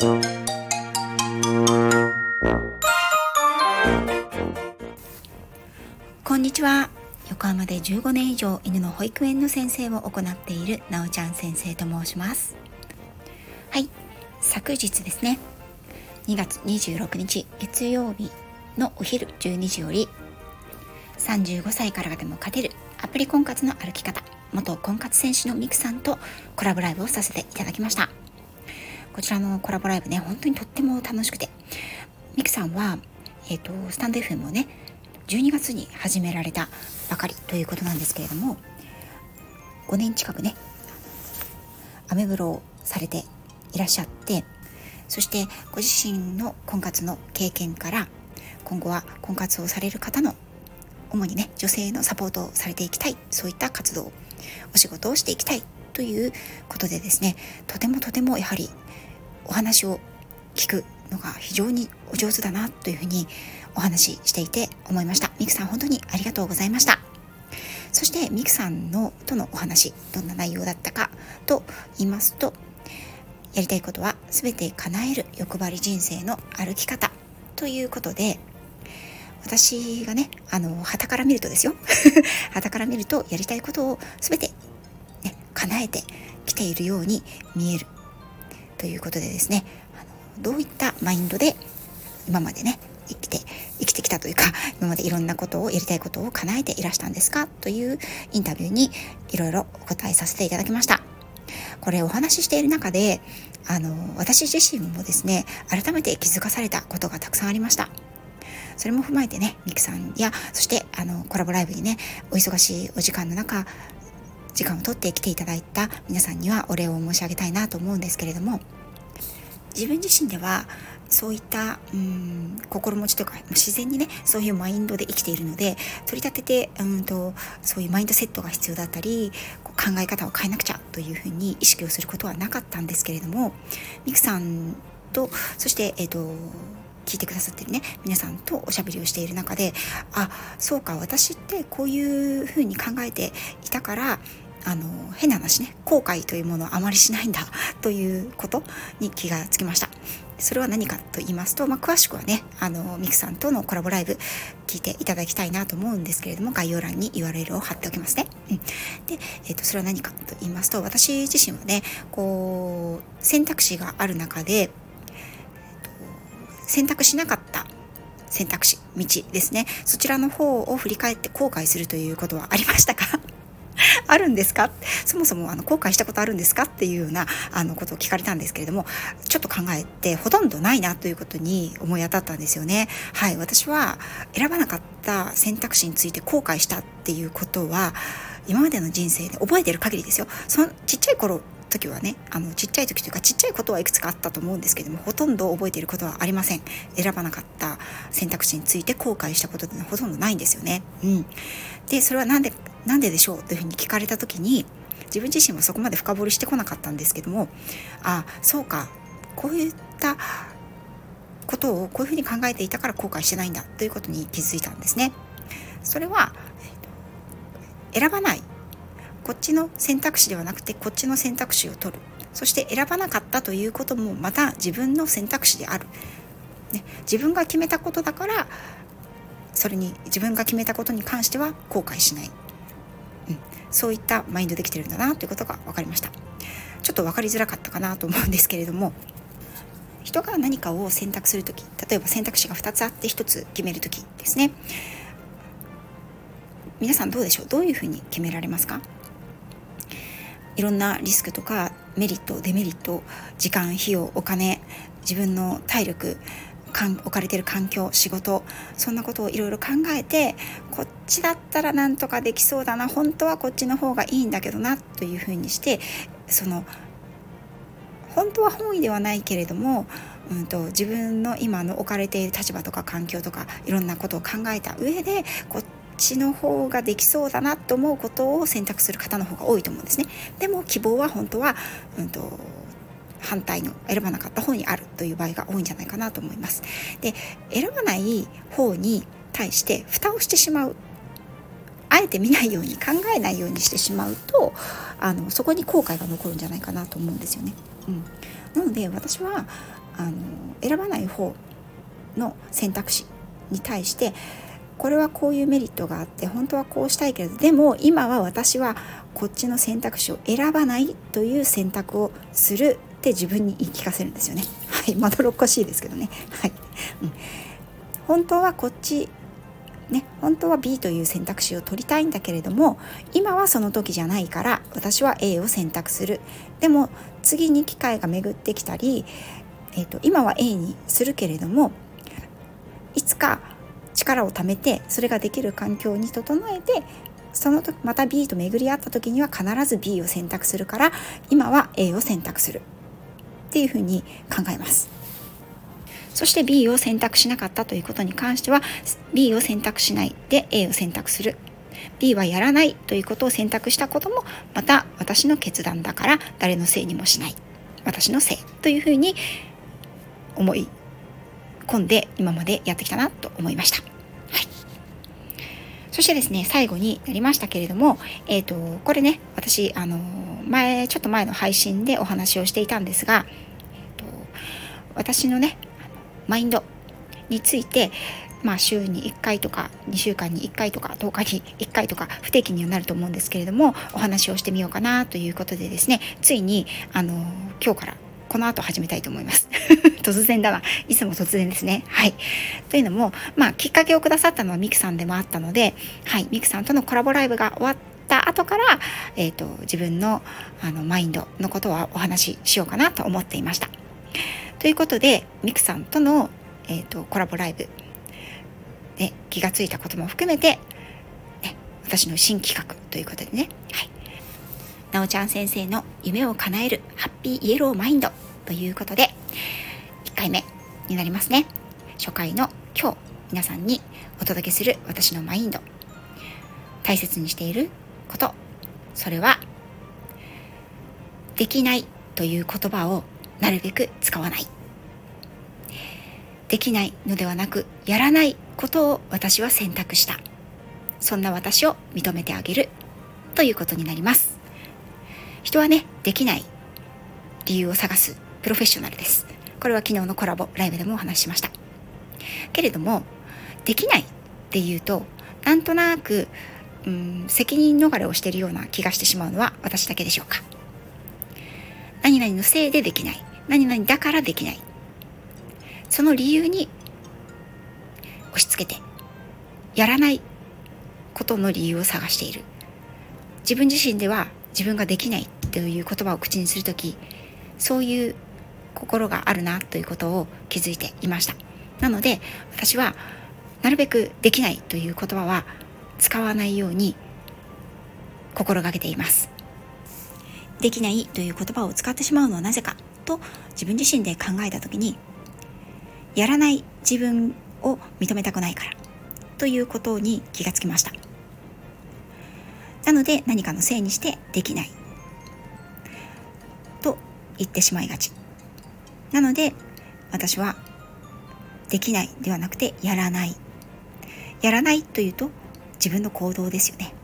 こんにちは。横浜で15年以上犬の保育園の先生を行っているなおちゃん先生と申します。はい。昨日ですね。2月26日月曜日のお昼12時より35歳からでも勝てるアプリ婚活の歩き方元婚活選手のミクさんとコラボライブをさせていただきました。こちらのコラボライブね本当にとっても楽しくて。ミクさんは、えーと、とスタンド FM をね12月に始められたばかりということなんですけれども5年近くねアメブロをされていらっしゃってそしてご自身の婚活の経験から今後は婚活をされる方の主にね女性のサポートをされていきたいそういった活動お仕事をしていきたいということでですねとてもとてもやはりお話を聞くのが非常にお上手だなというふうにお話ししていて思いました。ミクさん本当にありがとうございました。そしてミクさんのとのお話どんな内容だったかと言いますとやりたいことは全て叶える欲張り人生の歩き方ということで私がねあの旗から見るとですよ。旗から見るとやりたいことを全て、ね、叶えてきているように見える。ということでですねあのどういったマインドで今までね生きて生きてきたというか 今までいろんなことをやりたいことを叶えていらしたんですか？というインタビューにいろいろお答えさせていただきました。これお話ししている中であの私自身もですね改めて気づかされたことがたくさんありました。それも踏まえてねミクさんやそしてあのコラボライブにねお忙しいお時間の中時間を取って来ていただいた皆さんにはお礼を申し上げたいなと思うんですけれども自分自身ではそういったうん心持ちとか自然にねそういうマインドで生きているので取り立ててうんとそういうマインドセットが必要だったり考え方を変えなくちゃというふうに意識をすることはなかったんですけれどもミクさんとそして、えーと、聞いてくださってるね皆さんとおしゃべりをしている中であそうか私ってこういうふうに考えていたからあの変な話ね後悔というものをあまりしないんだ ということに気がつきました。それは何かと言いますと、まあ、詳しくはねあのミクさんとのコラボライブ聞いていただきたいなと思うんですけれども概要欄に URL を貼っておきますね、うん、で、えーと、それは何かと言いますと私自身はねこう選択肢がある中で、えーと、選択しなかった選択肢道ですね。そちらの方を振り返って後悔するということはありましたか？あるんですか？そもそもあの後悔したことあるんですか？っていうようなあのことを聞かれたんですけれどもちょっと考えてほとんどないなということに思い当たったんですよね。はい私は選ばなかった選択肢について後悔したっていうことは今までの人生で覚えてる限りですよ。そのちっちゃい頃時はねあのちっちゃい時というかちっちゃいことはいくつかあったと思うんですけどもほとんど覚えていることはありません。選ばなかった選択肢について後悔したことってほとんどないんですよね。うん。でそれはなんでなんででしょうというふうに聞かれた時に自分自身はそこまで深掘りしてこなかったんですけどもあそうかこういったことをこういうふうに考えていたから後悔してないんだということに気づいたんですね。それは選ばない。こっちの選択肢ではなくてこっちの選択肢を取る。そして選ばなかったということもまた自分の選択肢である、ね、自分が決めたことだからそれに自分が決めたことに関しては後悔しない、そういったマインドできてるんだなということが分かりました。ちょっと分かりづらかったかなと思うんですけれども人が何かを選択する時例えば選択肢が2つあって1つ決める時ですね。皆さんどうでしょう？どういうふうに決められますか？いろんなリスクとかメリットデメリット時間費用お金自分の体力置かれてる環境仕事そんなことをいろいろ考えてこっちだったらなんとかできそうだな本当はこっちの方がいいんだけどなというふうにしてその本当は本意ではないけれども、うんと、自分の今の置かれている立場とか環境とかいろんなことを考えた上でこっちの方ができそうだなと思うことを選択する方の方が多いと思うんですね。でも希望は本当は、うんと、反対の選ばなかった方にあるという場合が多いんじゃないかなと思います。で選ばない方に対して蓋をしてしまうあえて見ないように考えないようにしてしまうとあのそこに後悔が残るんじゃないかなと思うんですよね。うん、なので私はあの選ばない方の選択肢に対してこれはこういうメリットがあって本当はこうしたいけれどでも今は私はこっちの選択肢を選ばないという選択をするって自分に言い聞かせるんですよね。はい、まどろっこしいですけどね。はい、うん、本当はこっちね、本当は B という選択肢を取りたいんだけれども今はその時じゃないから私は A を選択する。でも次に機会が巡ってきたり、えーと今は A にするけれどもいつか力を貯めてそれができる環境に整えてその時また B と巡り合った時には必ず B を選択するから今は A を選択する。っていうふうに考えます。そして B を選択しなかったということに関しては B を選択しないで A を選択する B はやらないということを選択したこともまた私の決断だから誰のせいにもしない私のせいというふうに思い込んで今までやってきたなと思いました。はい。そしてですね、最後になりましたけれども、え、ー、と、これね、私、あの、前、ちょっと前の配信でお話をしていたんですが、えーと、私のね、マインドについて、まあ、週に1回とか2週間に1回とか10日に1回とか不定期にはなると思うんですけれどもお話をしてみようかなということでですねついにあの今日からこの後始めたいと思います。突然だな。いつも突然ですね。はい。というのも、まあ、きっかけをくださったのはミクさんでもあったので、はい、ミクさんとのコラボライブが終わった後から、え、ー、と、自分のあのマインドのことはお話ししようかなと思っていました。ということで、ミクさんとの、え、ー、と、コラボライブで気がついたことも含めて、ね、私の新企画ということでね、はい。なおちゃん先生の夢を叶えるハッピーイエローマインドということで、1回目になりますね。初回の今日、皆さんにお届けする私のマインド。大切にしていること。それは、できないという言葉をなるべく使わない。できないのではなく、やらないことを私は選択した。そんな私を認めてあげるということになります。人はね、できない理由を探すプロフェッショナルです。これは昨日のコラボライブでもお話ししました。けれども、できないっていうと、なんとなく、うん、責任逃れをしているような気がしてしまうのは私だけでしょうか。何々のせいでできない。何々だからできない。その理由に押し付けて、やらないことの理由を探している。自分自身では自分ができないという言葉を口にする時そういう心があるなということを気づいていましたなので私はなるべくできないという言葉は使わないように心がけています。できないという言葉を使ってしまうのはなぜかと自分自身で考えた時にやらない自分を認めたくないからということに気がつきました。なので何かのせいにしてできない。と言ってしまいがち。なので私はできないではなくてやらない。やらないというと自分の行動ですよね。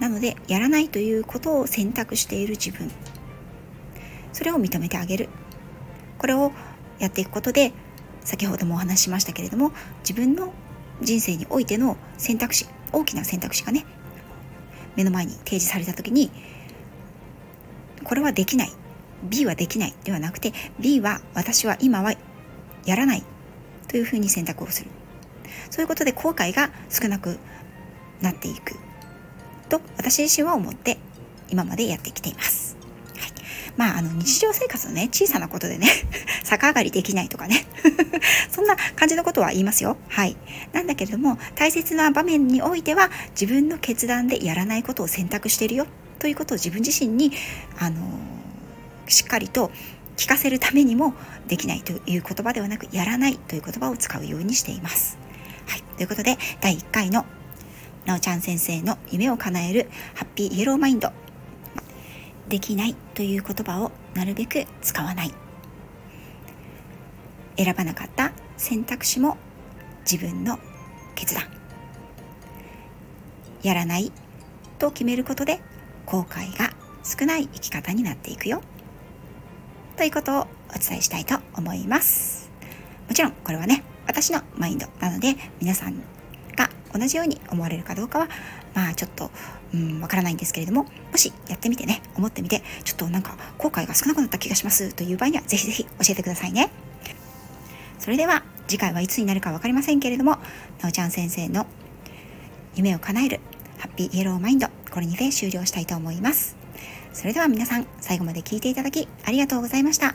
なのでやらないということを選択している自分。それを認めてあげる。これをやっていくことで先ほどもお話ししましたけれども自分の人生においての選択肢大きな選択肢がね目の前に提示された時にこれはできない。B はできない。ではなくて B は私は今はやらない。というふうに選択をする。そういうことで後悔が少なくなっていくと私自身は思って今までやってきています。はいまあ、あの、日常生活のね、小さなことでね、逆上がりできないとかね、そんな感じのことは言いますよ。はい。なんだけれども、大切な場面においては、自分の決断でやらないことを選択しているよ、ということを自分自身に、あのしっかりと聞かせるためにも、できないという言葉ではなく、やらないという言葉を使うようにしています。はい。ということで、第1回のなおちゃん先生の夢を叶えるハッピーイエローマインドできないという言葉をなるべく使わない。選ばなかった選択肢も自分の決断。やらないと決めることで後悔が少ない生き方になっていくよ。ということをおお伝えしたいと思います。もちろんこれはね私のマインドなので皆さんが同じように思われるかどうかはまあちょっとうんわからないんですけれどももしやってみてね思ってみてちょっとなんか後悔が少なくなった気がしますという場合にはぜひぜひ教えてくださいね。それでは次回はいつになるか分かりませんけれどもなおちゃん先生の夢を叶えるハッピーイエローマインドこれにて終了したいと思います。それでは皆さん最後まで聞いていただきありがとうございました。